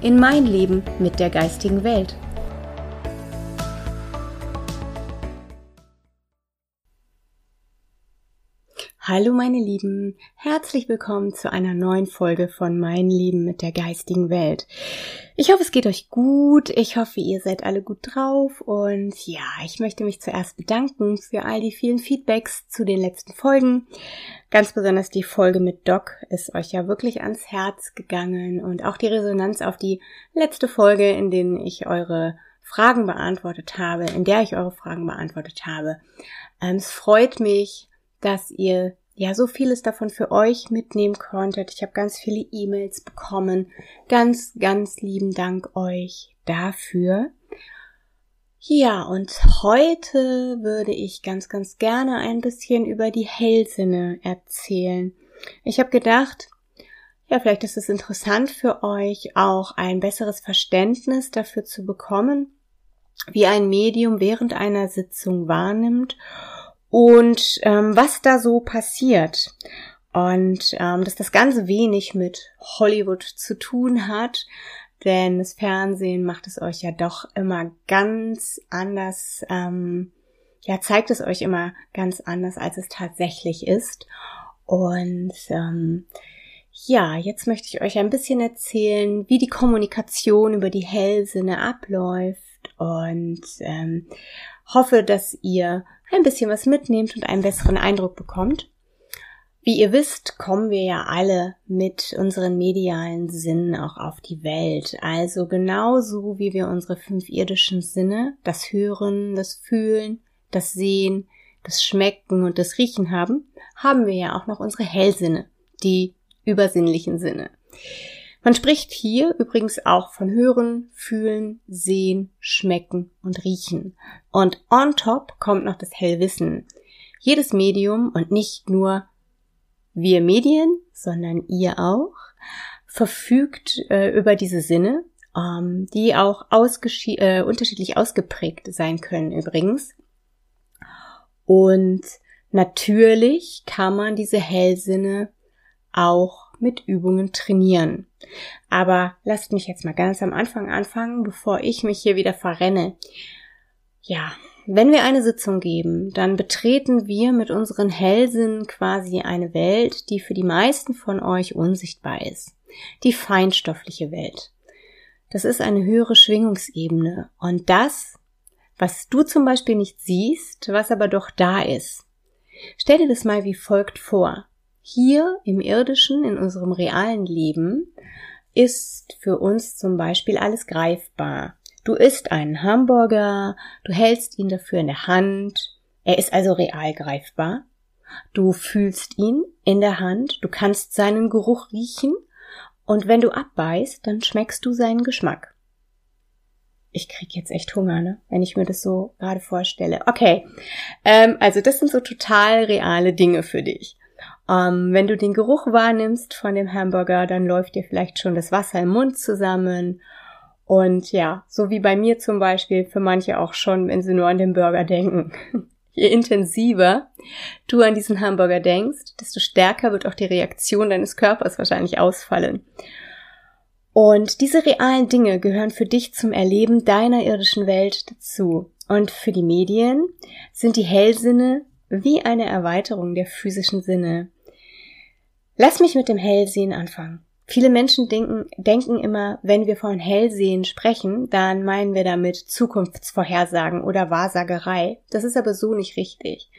in mein Leben mit der geistigen Welt. Hallo meine Lieben, herzlich willkommen zu einer neuen Folge von Mein Leben mit der geistigen Welt. Ich hoffe, es geht euch gut, ich hoffe, ihr seid alle gut drauf und ja, ich möchte mich zuerst bedanken für all die vielen Feedbacks zu den letzten Folgen. Ganz besonders die Folge mit Doc ist euch ja wirklich ans Herz gegangen und auch die Resonanz auf die letzte Folge, in denen ich eure Fragen beantwortet habe, in der ich eure Fragen beantwortet habe. Ähm, es freut mich, dass ihr ja so vieles davon für euch mitnehmen konntet. Ich habe ganz viele E-Mails bekommen. Ganz, ganz lieben Dank euch dafür. Ja, und heute würde ich ganz, ganz gerne ein bisschen über die Hellsinne erzählen. Ich habe gedacht, ja, vielleicht ist es interessant für euch auch ein besseres Verständnis dafür zu bekommen, wie ein Medium während einer Sitzung wahrnimmt und ähm, was da so passiert. Und ähm, dass das Ganze wenig mit Hollywood zu tun hat, denn das Fernsehen macht es euch ja doch immer ganz anders, ähm, ja, zeigt es euch immer ganz anders, als es tatsächlich ist. Und ähm, ja, jetzt möchte ich euch ein bisschen erzählen, wie die Kommunikation über die Hellsinne abläuft und ähm, hoffe, dass ihr ein bisschen was mitnehmt und einen besseren Eindruck bekommt. Wie ihr wisst, kommen wir ja alle mit unseren medialen Sinnen auch auf die Welt. Also genauso wie wir unsere fünf irdischen Sinne, das Hören, das Fühlen, das Sehen, das Schmecken und das Riechen haben, haben wir ja auch noch unsere Hellsinne, die übersinnlichen Sinne. Man spricht hier übrigens auch von Hören, Fühlen, Sehen, Schmecken und Riechen. Und on top kommt noch das Hellwissen. Jedes Medium und nicht nur wir Medien, sondern ihr auch, verfügt äh, über diese Sinne, ähm, die auch äh, unterschiedlich ausgeprägt sein können übrigens. Und natürlich kann man diese Hellsinne auch mit Übungen trainieren. Aber lasst mich jetzt mal ganz am Anfang anfangen, bevor ich mich hier wieder verrenne. Ja, wenn wir eine Sitzung geben, dann betreten wir mit unseren Hellsinnen quasi eine Welt, die für die meisten von euch unsichtbar ist. Die feinstoffliche Welt. Das ist eine höhere Schwingungsebene. Und das, was du zum Beispiel nicht siehst, was aber doch da ist. Stell dir das mal wie folgt vor. Hier im irdischen, in unserem realen Leben, ist für uns zum Beispiel alles greifbar. Du isst einen Hamburger, du hältst ihn dafür in der Hand, er ist also real greifbar. Du fühlst ihn in der Hand, du kannst seinen Geruch riechen und wenn du abbeißt, dann schmeckst du seinen Geschmack. Ich krieg jetzt echt Hunger, ne? Wenn ich mir das so gerade vorstelle. Okay, ähm, also das sind so total reale Dinge für dich. Ähm, wenn du den Geruch wahrnimmst von dem Hamburger, dann läuft dir vielleicht schon das Wasser im Mund zusammen. Und ja, so wie bei mir zum Beispiel, für manche auch schon, wenn sie nur an den Burger denken. Je intensiver du an diesen Hamburger denkst, desto stärker wird auch die Reaktion deines Körpers wahrscheinlich ausfallen. Und diese realen Dinge gehören für dich zum Erleben deiner irdischen Welt dazu. Und für die Medien sind die Hellsinne wie eine Erweiterung der physischen Sinne. Lass mich mit dem Hellsehen anfangen. Viele Menschen denken, denken immer, wenn wir von Hellsehen sprechen, dann meinen wir damit Zukunftsvorhersagen oder Wahrsagerei. Das ist aber so nicht richtig.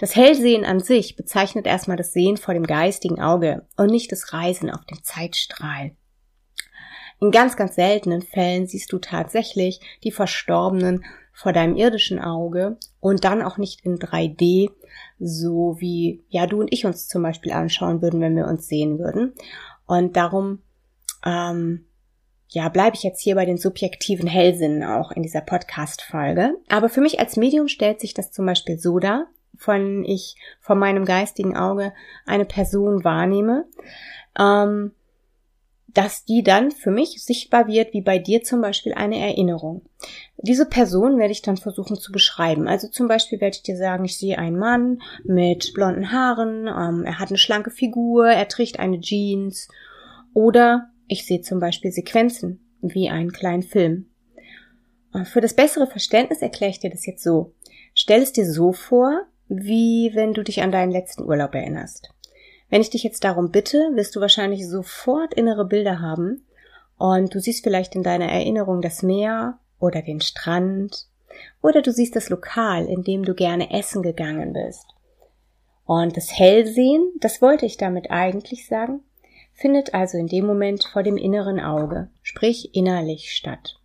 Das Hellsehen an sich bezeichnet erstmal das Sehen vor dem geistigen Auge und nicht das Reisen auf dem Zeitstrahl. In ganz, ganz seltenen Fällen siehst du tatsächlich die Verstorbenen vor deinem irdischen Auge und dann auch nicht in 3D, so wie ja du und ich uns zum Beispiel anschauen würden, wenn wir uns sehen würden. Und darum ähm, ja, bleibe ich jetzt hier bei den subjektiven Hellsinnen auch in dieser Podcast-Folge. Aber für mich als Medium stellt sich das zum Beispiel so dar, von ich von meinem geistigen Auge eine Person wahrnehme, ähm, dass die dann für mich sichtbar wird, wie bei dir zum Beispiel eine Erinnerung. Diese Person werde ich dann versuchen zu beschreiben. Also zum Beispiel werde ich dir sagen, ich sehe einen Mann mit blonden Haaren, ähm, er hat eine schlanke Figur, er trägt eine Jeans oder ich sehe zum Beispiel Sequenzen wie einen kleinen Film. Äh, für das bessere Verständnis erkläre ich dir das jetzt so. Stell es dir so vor, wie wenn du dich an deinen letzten Urlaub erinnerst. Wenn ich dich jetzt darum bitte, wirst du wahrscheinlich sofort innere Bilder haben und du siehst vielleicht in deiner Erinnerung das Meer oder den Strand oder du siehst das Lokal, in dem du gerne essen gegangen bist. Und das Hellsehen, das wollte ich damit eigentlich sagen, findet also in dem Moment vor dem inneren Auge, sprich innerlich statt.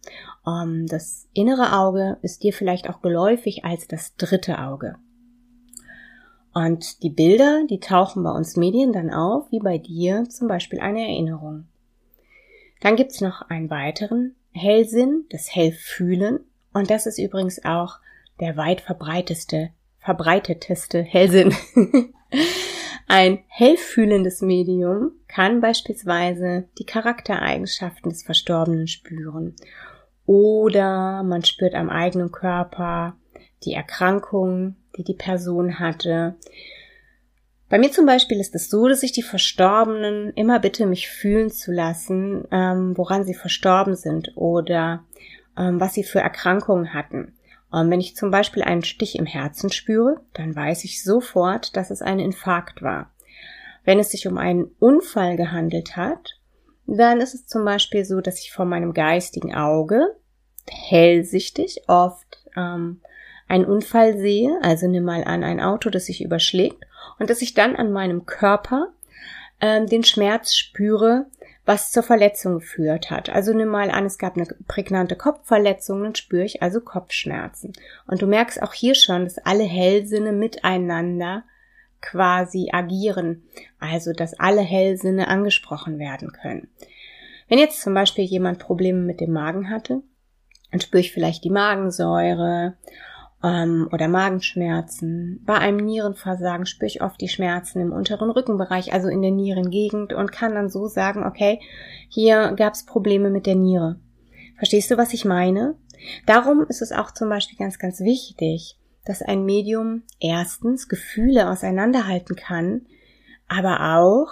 Um, das innere Auge ist dir vielleicht auch geläufig als das dritte Auge. Und die Bilder, die tauchen bei uns Medien dann auf, wie bei dir zum Beispiel eine Erinnerung. Dann gibt's noch einen weiteren Hellsinn, das Hellfühlen. Und das ist übrigens auch der weit verbreiteste, verbreiteteste Hellsinn. Ein hellfühlendes Medium kann beispielsweise die Charaktereigenschaften des Verstorbenen spüren. Oder man spürt am eigenen Körper die Erkrankung, die die Person hatte. Bei mir zum Beispiel ist es so, dass ich die Verstorbenen immer bitte, mich fühlen zu lassen, ähm, woran sie verstorben sind oder ähm, was sie für Erkrankungen hatten. Und wenn ich zum Beispiel einen Stich im Herzen spüre, dann weiß ich sofort, dass es ein Infarkt war. Wenn es sich um einen Unfall gehandelt hat, dann ist es zum Beispiel so, dass ich vor meinem geistigen Auge hellsichtig oft ähm, einen Unfall sehe, also nimm mal an ein Auto, das sich überschlägt, und dass ich dann an meinem Körper ähm, den Schmerz spüre, was zur Verletzung geführt hat. Also nimm mal an, es gab eine prägnante Kopfverletzung, dann spüre ich also Kopfschmerzen. Und du merkst auch hier schon, dass alle Hellsinne miteinander quasi agieren. Also, dass alle Hellsinne angesprochen werden können. Wenn jetzt zum Beispiel jemand Probleme mit dem Magen hatte, dann spüre ich vielleicht die Magensäure ähm, oder Magenschmerzen. Bei einem Nierenversagen spüre ich oft die Schmerzen im unteren Rückenbereich, also in der Nierengegend und kann dann so sagen, okay, hier gab es Probleme mit der Niere. Verstehst du, was ich meine? Darum ist es auch zum Beispiel ganz, ganz wichtig, dass ein Medium erstens Gefühle auseinanderhalten kann, aber auch,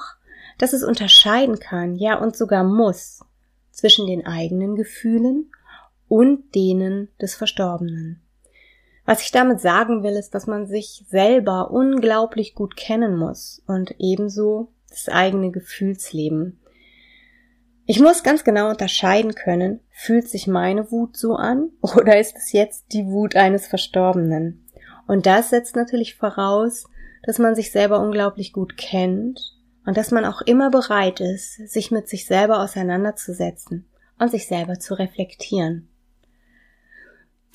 dass es unterscheiden kann, ja und sogar muss, zwischen den eigenen Gefühlen und denen des Verstorbenen. Was ich damit sagen will, ist, dass man sich selber unglaublich gut kennen muss und ebenso das eigene Gefühlsleben. Ich muss ganz genau unterscheiden können, fühlt sich meine Wut so an oder ist es jetzt die Wut eines Verstorbenen? Und das setzt natürlich voraus, dass man sich selber unglaublich gut kennt und dass man auch immer bereit ist, sich mit sich selber auseinanderzusetzen und sich selber zu reflektieren.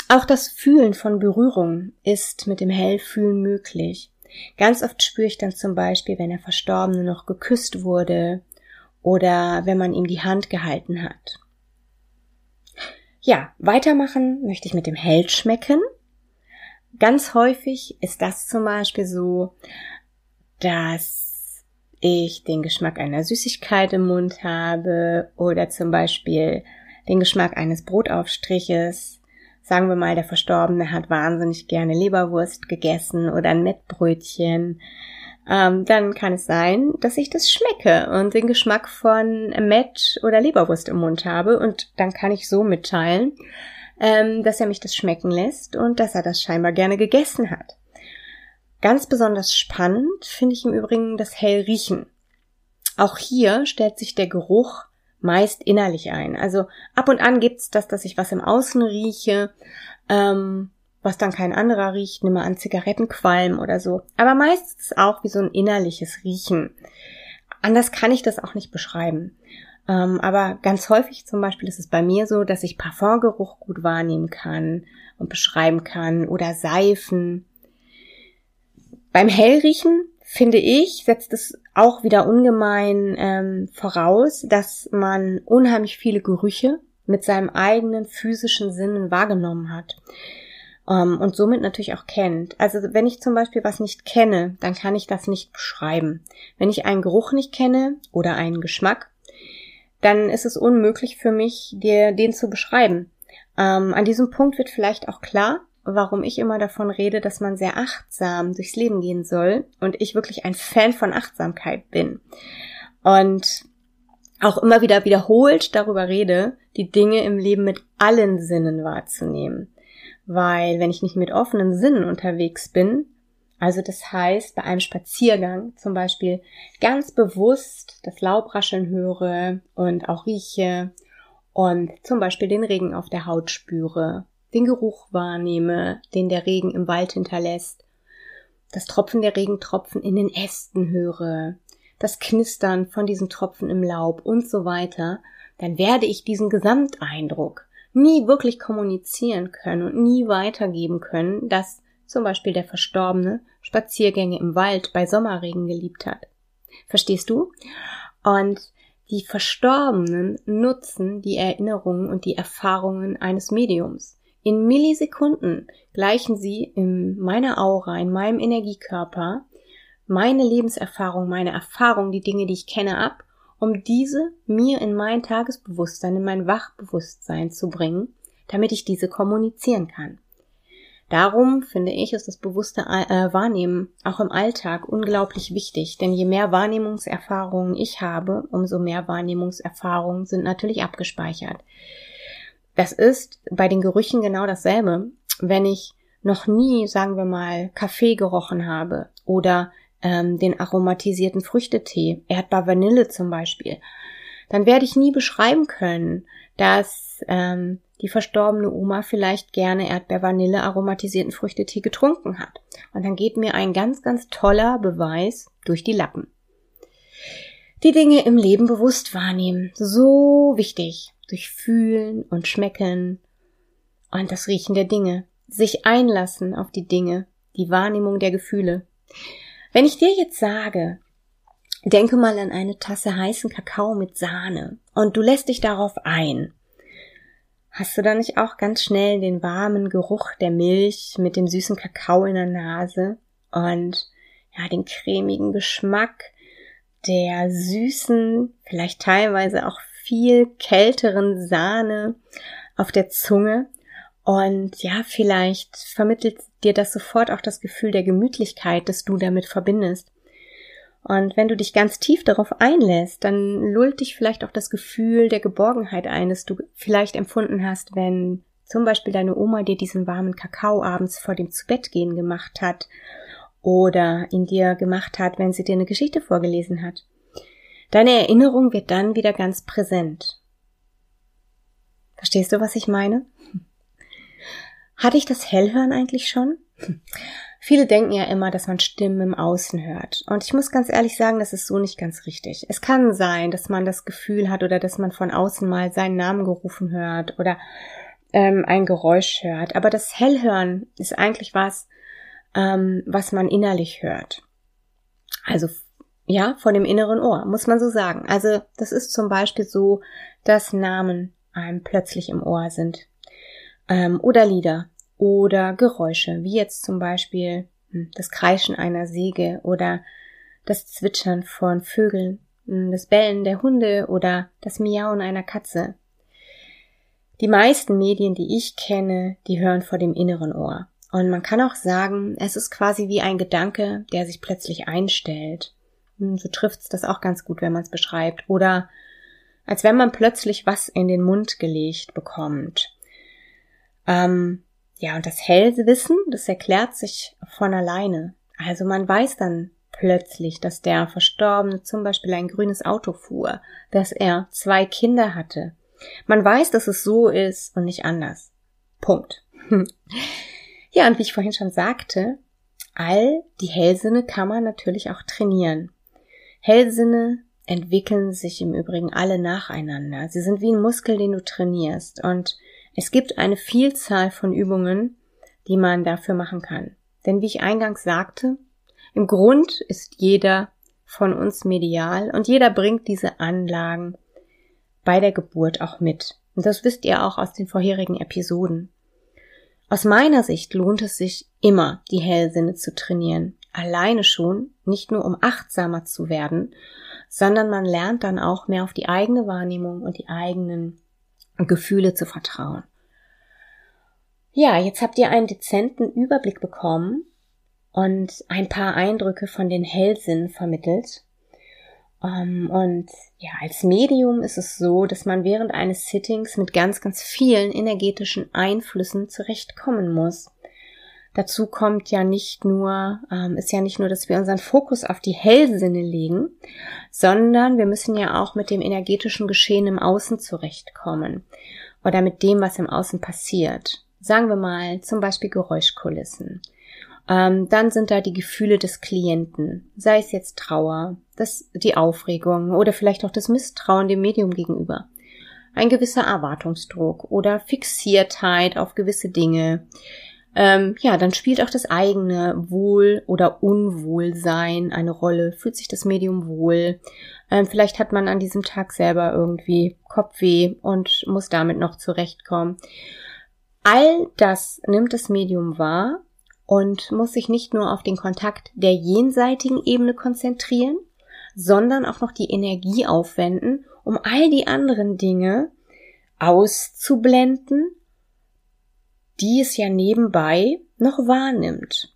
Auch das Fühlen von Berührung ist mit dem Hellfühlen möglich. Ganz oft spüre ich dann zum Beispiel, wenn der Verstorbene noch geküsst wurde oder wenn man ihm die Hand gehalten hat. Ja, weitermachen möchte ich mit dem Hellschmecken. Ganz häufig ist das zum Beispiel so, dass ich den Geschmack einer Süßigkeit im Mund habe oder zum Beispiel den Geschmack eines Brotaufstriches sagen wir mal, der Verstorbene hat wahnsinnig gerne Leberwurst gegessen oder ein Mettbrötchen, ähm, dann kann es sein, dass ich das schmecke und den Geschmack von Mett oder Leberwurst im Mund habe und dann kann ich so mitteilen, ähm, dass er mich das schmecken lässt und dass er das scheinbar gerne gegessen hat. Ganz besonders spannend finde ich im Übrigen das Hellriechen. Auch hier stellt sich der Geruch meist innerlich ein. Also ab und an gibt's das, dass ich was im Außen rieche, ähm, was dann kein anderer riecht, nimm mal an Zigarettenqualm oder so. Aber meistens auch wie so ein innerliches Riechen. Anders kann ich das auch nicht beschreiben. Ähm, aber ganz häufig zum Beispiel ist es bei mir so, dass ich Parfumgeruch gut wahrnehmen kann und beschreiben kann oder Seifen. Beim Hellriechen finde ich, setzt es auch wieder ungemein ähm, voraus, dass man unheimlich viele Gerüche mit seinem eigenen physischen Sinnen wahrgenommen hat ähm, und somit natürlich auch kennt. Also wenn ich zum Beispiel was nicht kenne, dann kann ich das nicht beschreiben. Wenn ich einen Geruch nicht kenne oder einen Geschmack, dann ist es unmöglich für mich, dir den zu beschreiben. Ähm, an diesem Punkt wird vielleicht auch klar, warum ich immer davon rede, dass man sehr achtsam durchs Leben gehen soll und ich wirklich ein Fan von Achtsamkeit bin. Und auch immer wieder wiederholt darüber rede, die Dinge im Leben mit allen Sinnen wahrzunehmen. Weil wenn ich nicht mit offenen Sinnen unterwegs bin, also das heißt, bei einem Spaziergang zum Beispiel ganz bewusst das Laubrascheln höre und auch rieche und zum Beispiel den Regen auf der Haut spüre, den Geruch wahrnehme, den der Regen im Wald hinterlässt, das Tropfen der Regentropfen in den Ästen höre, das Knistern von diesen Tropfen im Laub und so weiter, dann werde ich diesen Gesamteindruck nie wirklich kommunizieren können und nie weitergeben können, dass zum Beispiel der Verstorbene Spaziergänge im Wald bei Sommerregen geliebt hat. Verstehst du? Und die Verstorbenen nutzen die Erinnerungen und die Erfahrungen eines Mediums. In Millisekunden gleichen sie in meiner Aura, in meinem Energiekörper, meine Lebenserfahrung, meine Erfahrung, die Dinge, die ich kenne, ab, um diese mir in mein Tagesbewusstsein, in mein Wachbewusstsein zu bringen, damit ich diese kommunizieren kann. Darum finde ich, ist das bewusste äh, Wahrnehmen auch im Alltag unglaublich wichtig, denn je mehr Wahrnehmungserfahrungen ich habe, umso mehr Wahrnehmungserfahrungen sind natürlich abgespeichert. Das ist bei den Gerüchen genau dasselbe. Wenn ich noch nie, sagen wir mal, Kaffee gerochen habe oder ähm, den aromatisierten Früchtetee, Erdbeer Vanille zum Beispiel, dann werde ich nie beschreiben können, dass ähm, die verstorbene Oma vielleicht gerne Erdbeer-Vanille aromatisierten Früchtetee getrunken hat. Und dann geht mir ein ganz, ganz toller Beweis durch die Lappen. Die Dinge im Leben bewusst wahrnehmen. So wichtig. Durch Fühlen und Schmecken und das Riechen der Dinge. Sich einlassen auf die Dinge. Die Wahrnehmung der Gefühle. Wenn ich dir jetzt sage, denke mal an eine Tasse heißen Kakao mit Sahne und du lässt dich darauf ein Hast du da nicht auch ganz schnell den warmen Geruch der Milch mit dem süßen Kakao in der Nase und ja, den cremigen Geschmack der süßen, vielleicht teilweise auch viel kälteren Sahne auf der Zunge und ja, vielleicht vermittelt dir das sofort auch das Gefühl der Gemütlichkeit, das du damit verbindest. Und wenn du dich ganz tief darauf einlässt, dann lullt dich vielleicht auch das Gefühl der Geborgenheit ein, das du vielleicht empfunden hast, wenn zum Beispiel deine Oma dir diesen warmen Kakao abends vor dem Zubettgehen gemacht hat oder ihn dir gemacht hat, wenn sie dir eine Geschichte vorgelesen hat. Deine Erinnerung wird dann wieder ganz präsent. Verstehst du, was ich meine? Hatte ich das Hellhören eigentlich schon? Viele denken ja immer, dass man Stimmen im Außen hört. Und ich muss ganz ehrlich sagen, das ist so nicht ganz richtig. Es kann sein, dass man das Gefühl hat oder dass man von außen mal seinen Namen gerufen hört oder ähm, ein Geräusch hört. Aber das Hellhören ist eigentlich was, ähm, was man innerlich hört. Also ja, von dem inneren Ohr, muss man so sagen. Also das ist zum Beispiel so, dass Namen einem plötzlich im Ohr sind. Ähm, oder Lieder oder Geräusche, wie jetzt zum Beispiel hm, das Kreischen einer Säge oder das Zwitschern von Vögeln, hm, das Bellen der Hunde oder das Miauen einer Katze. Die meisten Medien, die ich kenne, die hören vor dem inneren Ohr. Und man kann auch sagen, es ist quasi wie ein Gedanke, der sich plötzlich einstellt. Hm, so trifft's das auch ganz gut, wenn man es beschreibt. Oder als wenn man plötzlich was in den Mund gelegt bekommt. Ähm, ja, und das Hellwissen, das erklärt sich von alleine. Also man weiß dann plötzlich, dass der Verstorbene zum Beispiel ein grünes Auto fuhr, dass er zwei Kinder hatte. Man weiß, dass es so ist und nicht anders. Punkt. ja, und wie ich vorhin schon sagte, all die Hellsinne kann man natürlich auch trainieren. Hellsinne entwickeln sich im Übrigen alle nacheinander. Sie sind wie ein Muskel, den du trainierst. Und es gibt eine Vielzahl von Übungen, die man dafür machen kann. Denn wie ich eingangs sagte, Im Grund ist jeder von uns medial und jeder bringt diese Anlagen bei der Geburt auch mit. Und das wisst ihr auch aus den vorherigen Episoden. Aus meiner Sicht lohnt es sich immer, die Hellsinne zu trainieren. Alleine schon, nicht nur um achtsamer zu werden, sondern man lernt dann auch mehr auf die eigene Wahrnehmung und die eigenen Gefühle zu vertrauen. Ja, jetzt habt ihr einen dezenten Überblick bekommen und ein paar Eindrücke von den Hellsinnen vermittelt. Um, ähm, und ja, als Medium ist es so, dass man während eines Sittings mit ganz, ganz vielen energetischen Einflüssen zurechtkommen muss. Dazu kommt ja nicht nur, ähm, ist ja nicht nur, dass wir unseren Fokus auf die Hellsinne legen, sondern wir müssen ja auch mit dem energetischen Geschehen im Außen zurechtkommen oder mit dem, was im Außen passiert. Sagen wir mal zum Beispiel Geräuschkulissen. Ähm, dann sind da die Gefühle des Klienten, sei es jetzt Trauer, das, die Aufregung oder vielleicht auch das Misstrauen dem Medium gegenüber. Ein gewisser Erwartungsdruck oder Fixiertheit auf gewisse Dinge. Ähm, ja, dann spielt auch das eigene Wohl- oder Unwohlsein eine Rolle. Fühlt sich das Medium wohl? Ähm, vielleicht hat man an diesem Tag selber irgendwie Kopfweh und muss damit noch zurechtkommen. All das nimmt das Medium wahr und muss sich nicht nur auf den Kontakt der jenseitigen Ebene konzentrieren, sondern auch noch die Energie aufwenden, um all die anderen Dinge auszublenden, die es ja nebenbei noch wahrnimmt.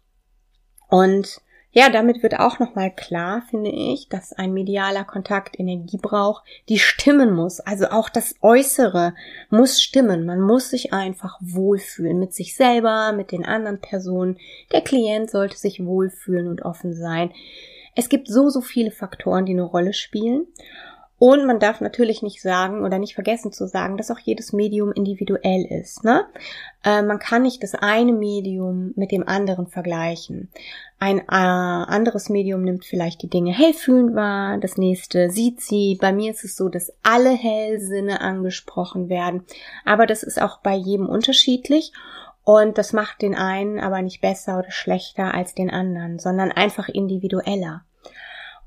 Und ja, damit wird auch nochmal klar, finde ich, dass ein medialer Kontakt Energie braucht, die stimmen muss. Also auch das Äußere muss stimmen. Man muss sich einfach wohlfühlen mit sich selber, mit den anderen Personen. Der Klient sollte sich wohlfühlen und offen sein. Es gibt so, so viele Faktoren, die eine Rolle spielen. Und man darf natürlich nicht sagen oder nicht vergessen zu sagen, dass auch jedes Medium individuell ist. Ne? Äh, man kann nicht das eine Medium mit dem anderen vergleichen. Ein äh, anderes Medium nimmt vielleicht die Dinge hellfühlend wahr, das nächste sieht sie. Bei mir ist es so, dass alle Hellsinne angesprochen werden. Aber das ist auch bei jedem unterschiedlich. Und das macht den einen aber nicht besser oder schlechter als den anderen, sondern einfach individueller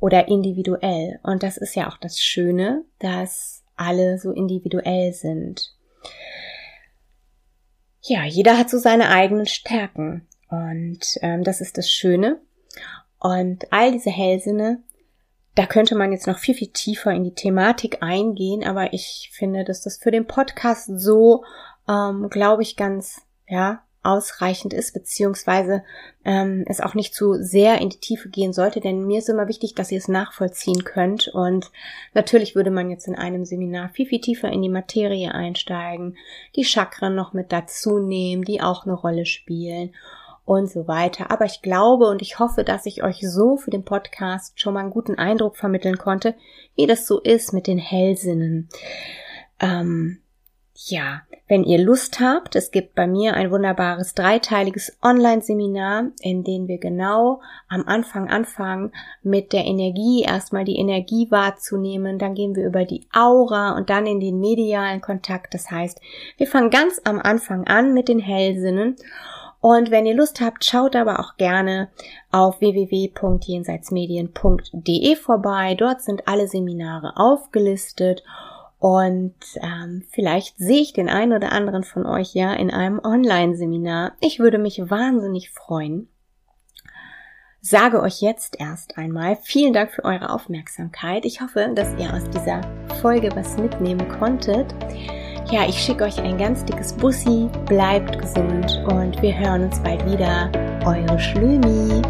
oder individuell. Und das ist ja auch das Schöne, dass alle so individuell sind. Ja, jeder hat so seine eigenen Stärken. Und ähm, das ist das Schöne. Und all diese Hellsinne, da könnte man jetzt noch viel, viel tiefer in die Thematik eingehen, aber ich finde, dass das für den Podcast so, ähm, glaube ich, ganz, ja, ausreichend ist, beziehungsweise ähm, es auch nicht zu sehr in die Tiefe gehen sollte, denn mir ist immer wichtig, dass ihr es nachvollziehen könnt. Und natürlich würde man jetzt in einem Seminar viel, viel tiefer in die Materie einsteigen, die Chakren noch mit dazu nehmen, die auch eine Rolle spielen und so weiter. Aber ich glaube und ich hoffe, dass ich euch so für den Podcast schon mal einen guten Eindruck vermitteln konnte, wie das so ist mit den Hellsinnen. Ähm, ja, wenn ihr Lust habt, es gibt bei mir ein wunderbares dreiteiliges Online-Seminar, in dem wir genau am Anfang anfangen mit der Energie, erstmal die Energie wahrzunehmen, dann gehen wir über die Aura und dann in den medialen Kontakt. Das heißt, wir fangen ganz am Anfang an mit den Hellsinnen und wenn ihr Lust habt, schaut aber auch gerne auf www.jenseitsmedien.de vorbei. Dort sind alle Seminare aufgelistet und ähm, vielleicht sehe ich den einen oder anderen von euch ja in einem Online-Seminar. Ich würde mich wahnsinnig freuen. Sage euch jetzt erst einmal vielen Dank für eure Aufmerksamkeit. Ich hoffe, dass ihr aus dieser Folge was mitnehmen konntet. Ja, ich schicke euch ein ganz dickes Bussi, bleibt gesund und wir hören uns bald wieder. Eure Schlümi.